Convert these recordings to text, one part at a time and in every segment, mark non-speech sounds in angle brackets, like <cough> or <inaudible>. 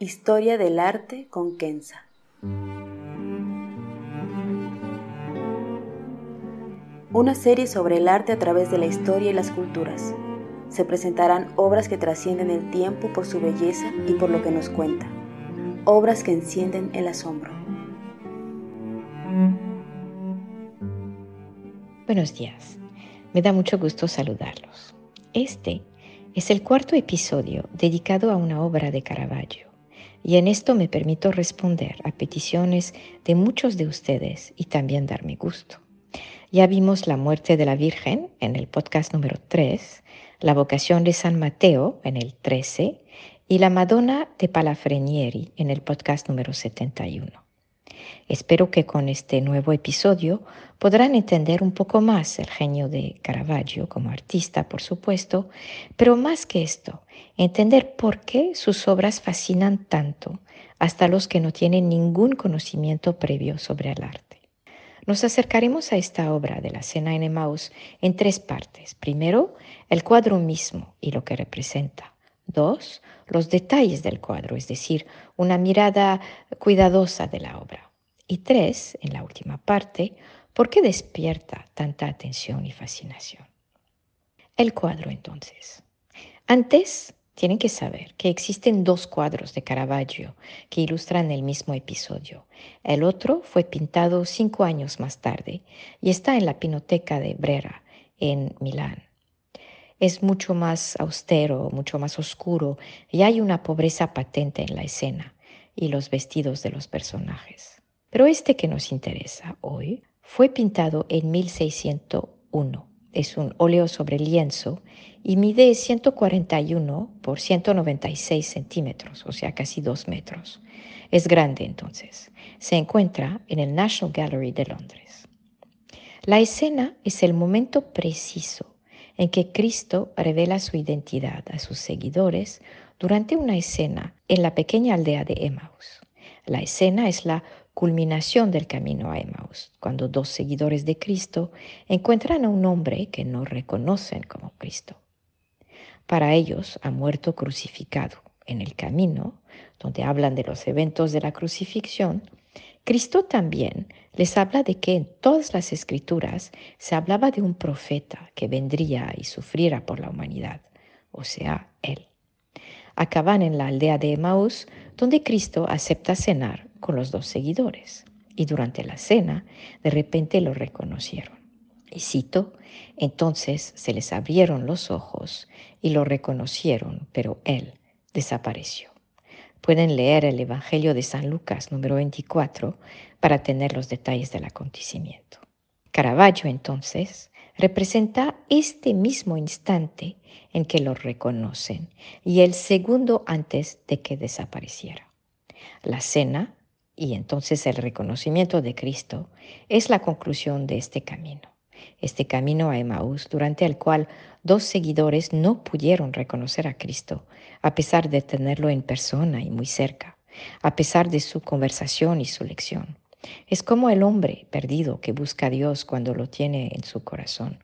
Historia del arte con Kenza. Una serie sobre el arte a través de la historia y las culturas. Se presentarán obras que trascienden el tiempo por su belleza y por lo que nos cuenta. Obras que encienden el asombro. Buenos días. Me da mucho gusto saludarlos. Este es el cuarto episodio dedicado a una obra de Caravaggio y en esto me permito responder a peticiones de muchos de ustedes y también darme gusto. Ya vimos la muerte de la Virgen en el podcast número 3, la vocación de San Mateo en el 13 y la Madonna de Palafrenieri en el podcast número 71. Espero que con este nuevo episodio podrán entender un poco más el genio de Caravaggio como artista, por supuesto, pero más que esto, entender por qué sus obras fascinan tanto hasta los que no tienen ningún conocimiento previo sobre el arte. Nos acercaremos a esta obra de la cena en Emmaus en tres partes. Primero, el cuadro mismo y lo que representa. Dos, los detalles del cuadro, es decir, una mirada cuidadosa de la obra. Y tres, en la última parte, ¿por qué despierta tanta atención y fascinación? El cuadro entonces. Antes, tienen que saber que existen dos cuadros de Caravaggio que ilustran el mismo episodio. El otro fue pintado cinco años más tarde y está en la Pinoteca de Brera, en Milán. Es mucho más austero, mucho más oscuro y hay una pobreza patente en la escena y los vestidos de los personajes. Pero este que nos interesa hoy fue pintado en 1601. Es un óleo sobre lienzo y mide 141 por 196 centímetros, o sea, casi dos metros. Es grande entonces. Se encuentra en el National Gallery de Londres. La escena es el momento preciso en que Cristo revela su identidad a sus seguidores durante una escena en la pequeña aldea de Emmaus. La escena es la culminación del camino a Emmaus, cuando dos seguidores de Cristo encuentran a un hombre que no reconocen como Cristo. Para ellos ha muerto crucificado. En el camino, donde hablan de los eventos de la crucifixión, Cristo también les habla de que en todas las escrituras se hablaba de un profeta que vendría y sufriera por la humanidad, o sea, Él. Acaban en la aldea de Emmaus, donde Cristo acepta cenar con los dos seguidores. Y durante la cena, de repente lo reconocieron. Y cito, entonces se les abrieron los ojos y lo reconocieron, pero él desapareció. Pueden leer el Evangelio de San Lucas número 24 para tener los detalles del acontecimiento. Caravaggio entonces representa este mismo instante en que lo reconocen y el segundo antes de que desapareciera. La cena y entonces el reconocimiento de Cristo es la conclusión de este camino, este camino a Emaús durante el cual dos seguidores no pudieron reconocer a Cristo a pesar de tenerlo en persona y muy cerca, a pesar de su conversación y su lección. Es como el hombre perdido que busca a Dios cuando lo tiene en su corazón,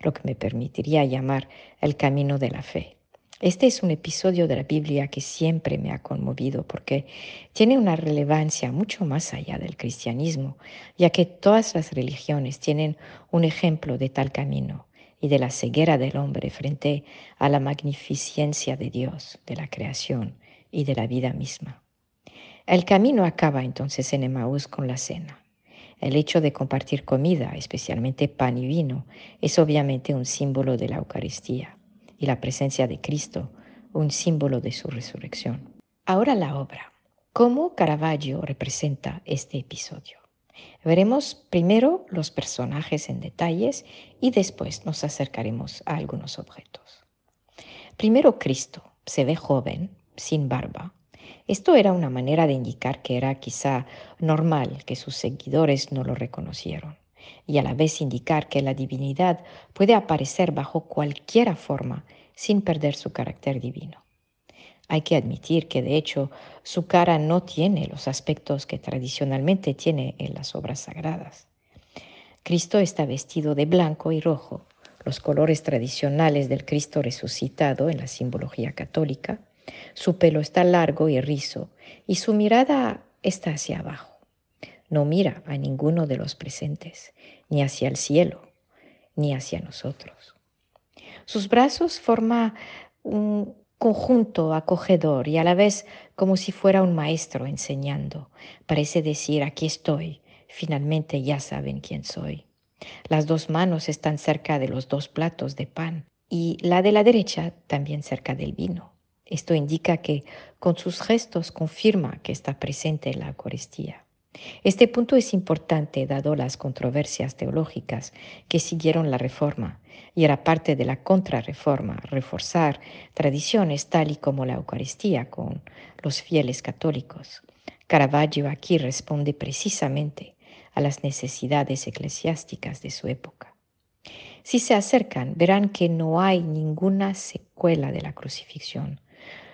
lo que me permitiría llamar el camino de la fe. Este es un episodio de la Biblia que siempre me ha conmovido porque tiene una relevancia mucho más allá del cristianismo, ya que todas las religiones tienen un ejemplo de tal camino y de la ceguera del hombre frente a la magnificencia de Dios, de la creación y de la vida misma. El camino acaba entonces en Emaús con la cena. El hecho de compartir comida, especialmente pan y vino, es obviamente un símbolo de la Eucaristía y la presencia de Cristo, un símbolo de su resurrección. Ahora la obra. ¿Cómo Caravaggio representa este episodio? Veremos primero los personajes en detalles y después nos acercaremos a algunos objetos. Primero Cristo se ve joven, sin barba. Esto era una manera de indicar que era quizá normal que sus seguidores no lo reconocieron y a la vez indicar que la divinidad puede aparecer bajo cualquier forma sin perder su carácter divino. Hay que admitir que de hecho su cara no tiene los aspectos que tradicionalmente tiene en las obras sagradas. Cristo está vestido de blanco y rojo, los colores tradicionales del Cristo resucitado en la simbología católica. Su pelo está largo y rizo y su mirada está hacia abajo. No mira a ninguno de los presentes, ni hacia el cielo, ni hacia nosotros. Sus brazos forman un conjunto acogedor y a la vez como si fuera un maestro enseñando. Parece decir, aquí estoy, finalmente ya saben quién soy. Las dos manos están cerca de los dos platos de pan y la de la derecha también cerca del vino. Esto indica que con sus gestos confirma que está presente en la Eucaristía. Este punto es importante dado las controversias teológicas que siguieron la Reforma y era parte de la contrarreforma reforzar tradiciones tal y como la Eucaristía con los fieles católicos. Caravaggio aquí responde precisamente a las necesidades eclesiásticas de su época. Si se acercan, verán que no hay ninguna secuela de la crucifixión.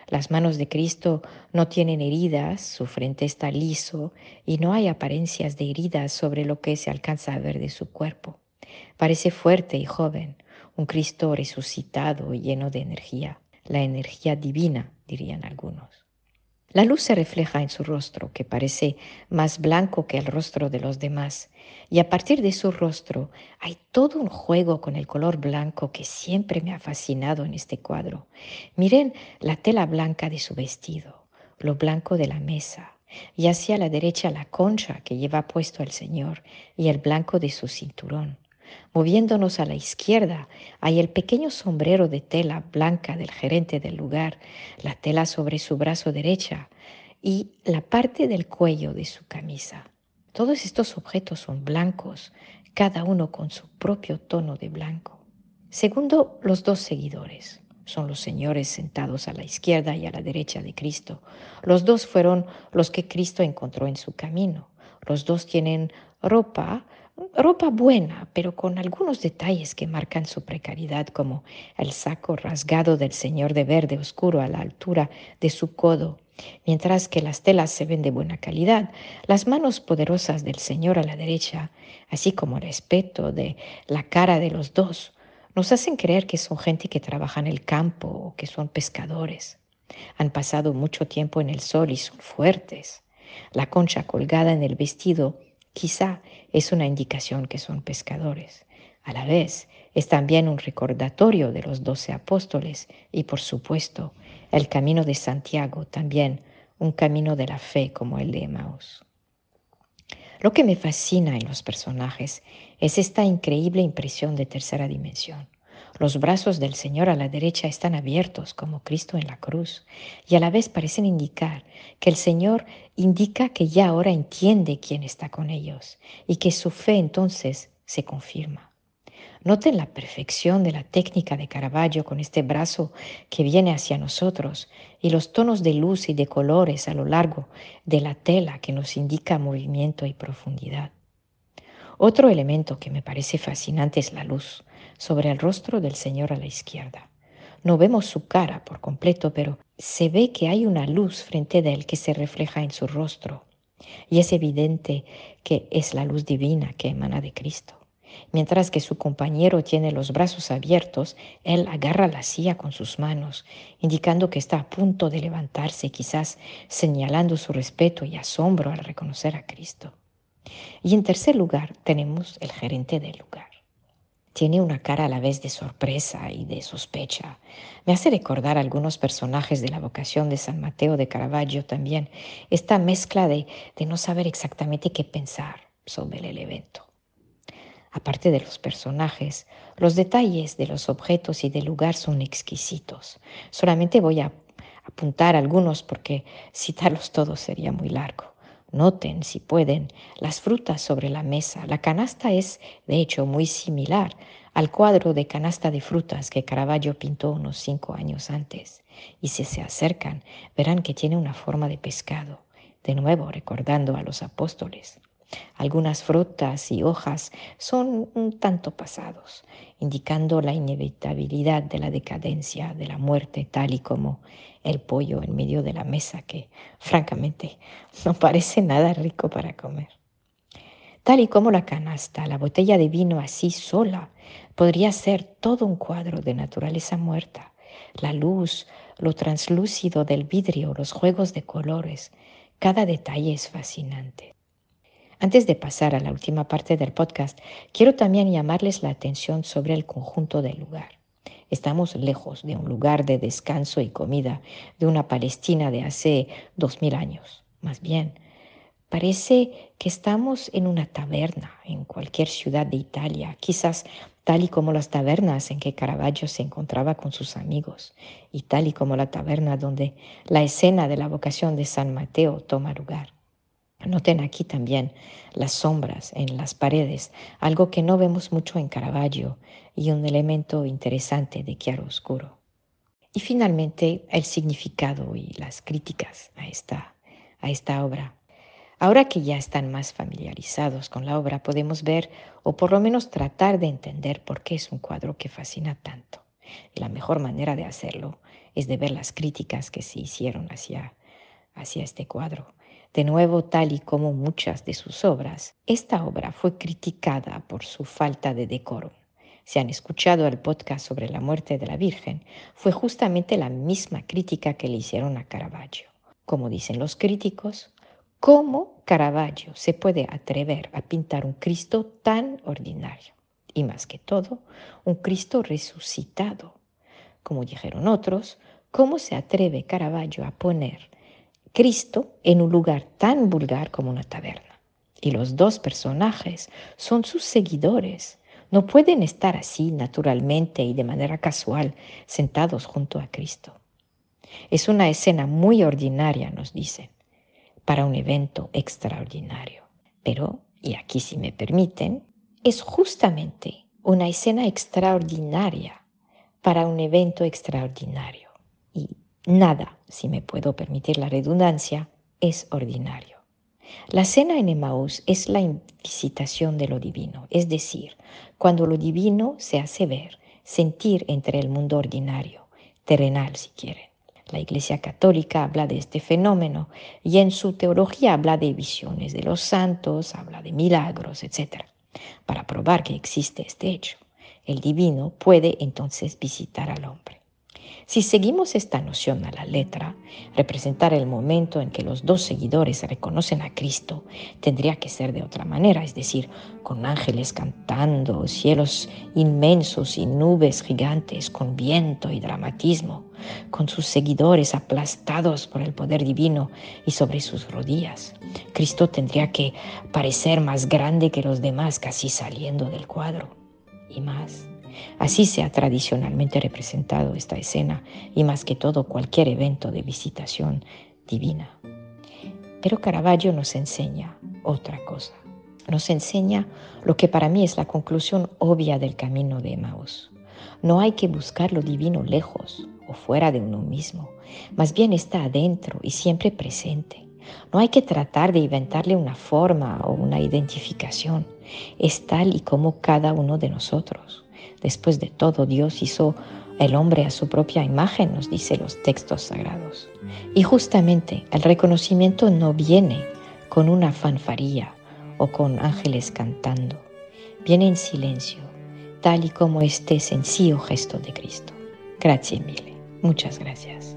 Las manos de Cristo no tienen heridas, su frente está liso y no hay apariencias de heridas sobre lo que se alcanza a ver de su cuerpo. Parece fuerte y joven, un Cristo resucitado y lleno de energía, la energía divina, dirían algunos. La luz se refleja en su rostro, que parece más blanco que el rostro de los demás, y a partir de su rostro hay todo un juego con el color blanco que siempre me ha fascinado en este cuadro. Miren la tela blanca de su vestido, lo blanco de la mesa, y hacia la derecha la concha que lleva puesto el Señor y el blanco de su cinturón. Moviéndonos a la izquierda hay el pequeño sombrero de tela blanca del gerente del lugar, la tela sobre su brazo derecha y la parte del cuello de su camisa. Todos estos objetos son blancos, cada uno con su propio tono de blanco. Segundo, los dos seguidores. Son los señores sentados a la izquierda y a la derecha de Cristo. Los dos fueron los que Cristo encontró en su camino. Los dos tienen ropa ropa buena, pero con algunos detalles que marcan su precariedad, como el saco rasgado del señor de verde oscuro a la altura de su codo. Mientras que las telas se ven de buena calidad, las manos poderosas del señor a la derecha, así como el respeto de la cara de los dos, nos hacen creer que son gente que trabaja en el campo o que son pescadores. Han pasado mucho tiempo en el sol y son fuertes. La concha colgada en el vestido quizá es una indicación que son pescadores. A la vez, es también un recordatorio de los doce apóstoles y, por supuesto, el camino de Santiago, también un camino de la fe como el de Emmaus. Lo que me fascina en los personajes es esta increíble impresión de tercera dimensión. Los brazos del Señor a la derecha están abiertos como Cristo en la cruz y a la vez parecen indicar que el Señor indica que ya ahora entiende quién está con ellos y que su fe entonces se confirma. Noten la perfección de la técnica de Caravaggio con este brazo que viene hacia nosotros y los tonos de luz y de colores a lo largo de la tela que nos indica movimiento y profundidad. Otro elemento que me parece fascinante es la luz sobre el rostro del Señor a la izquierda. No vemos su cara por completo, pero se ve que hay una luz frente de él que se refleja en su rostro. Y es evidente que es la luz divina que emana de Cristo. Mientras que su compañero tiene los brazos abiertos, él agarra la silla con sus manos, indicando que está a punto de levantarse, quizás señalando su respeto y asombro al reconocer a Cristo. Y en tercer lugar tenemos el gerente del lugar. Tiene una cara a la vez de sorpresa y de sospecha. Me hace recordar algunos personajes de la vocación de San Mateo de Caravaggio también, esta mezcla de, de no saber exactamente qué pensar, sobre el evento. Aparte de los personajes, los detalles de los objetos y del lugar son exquisitos. Solamente voy a apuntar algunos porque citarlos todos sería muy largo. Noten, si pueden, las frutas sobre la mesa. La canasta es, de hecho, muy similar al cuadro de canasta de frutas que Caravaggio pintó unos cinco años antes. Y si se acercan, verán que tiene una forma de pescado, de nuevo recordando a los apóstoles. Algunas frutas y hojas son un tanto pasados, indicando la inevitabilidad de la decadencia, de la muerte, tal y como el pollo en medio de la mesa, que francamente <laughs> no parece nada rico para comer. Tal y como la canasta, la botella de vino así sola podría ser todo un cuadro de naturaleza muerta. La luz, lo translúcido del vidrio, los juegos de colores, cada detalle es fascinante. Antes de pasar a la última parte del podcast, quiero también llamarles la atención sobre el conjunto del lugar. Estamos lejos de un lugar de descanso y comida de una Palestina de hace dos mil años. Más bien, parece que estamos en una taberna en cualquier ciudad de Italia, quizás tal y como las tabernas en que Caravaggio se encontraba con sus amigos, y tal y como la taberna donde la escena de la vocación de San Mateo toma lugar. Noten aquí también las sombras en las paredes, algo que no vemos mucho en Caravaggio y un elemento interesante de chiaro oscuro. Y finalmente el significado y las críticas a esta, a esta obra. Ahora que ya están más familiarizados con la obra, podemos ver o por lo menos tratar de entender por qué es un cuadro que fascina tanto. Y la mejor manera de hacerlo es de ver las críticas que se hicieron hacia, hacia este cuadro de nuevo, tal y como muchas de sus obras, esta obra fue criticada por su falta de decoro. Si han escuchado el podcast sobre la muerte de la Virgen, fue justamente la misma crítica que le hicieron a Caravaggio. Como dicen los críticos, ¿cómo Caravaggio se puede atrever a pintar un Cristo tan ordinario? Y más que todo, un Cristo resucitado. Como dijeron otros, ¿cómo se atreve Caravaggio a poner Cristo en un lugar tan vulgar como una taberna. Y los dos personajes son sus seguidores. No pueden estar así naturalmente y de manera casual sentados junto a Cristo. Es una escena muy ordinaria, nos dicen, para un evento extraordinario. Pero, y aquí si me permiten, es justamente una escena extraordinaria para un evento extraordinario. Y Nada, si me puedo permitir la redundancia, es ordinario. La cena en Emmaús es la visitación de lo divino, es decir, cuando lo divino se hace ver, sentir entre el mundo ordinario, terrenal si quieren. La Iglesia Católica habla de este fenómeno y en su teología habla de visiones de los santos, habla de milagros, etc. Para probar que existe este hecho, el divino puede entonces visitar al hombre. Si seguimos esta noción a la letra, representar el momento en que los dos seguidores reconocen a Cristo tendría que ser de otra manera, es decir, con ángeles cantando, cielos inmensos y nubes gigantes, con viento y dramatismo, con sus seguidores aplastados por el poder divino y sobre sus rodillas. Cristo tendría que parecer más grande que los demás, casi saliendo del cuadro. Y más, Así se ha tradicionalmente representado esta escena y más que todo cualquier evento de visitación divina. Pero Caravaggio nos enseña otra cosa. Nos enseña lo que para mí es la conclusión obvia del camino de Emmaus. No hay que buscar lo divino lejos o fuera de uno mismo, más bien está adentro y siempre presente. No hay que tratar de inventarle una forma o una identificación. Es tal y como cada uno de nosotros. Después de todo, Dios hizo el hombre a su propia imagen, nos dice los textos sagrados. Y justamente el reconocimiento no viene con una fanfaría o con ángeles cantando, viene en silencio, tal y como este sencillo gesto de Cristo. Gracias mille. Muchas gracias.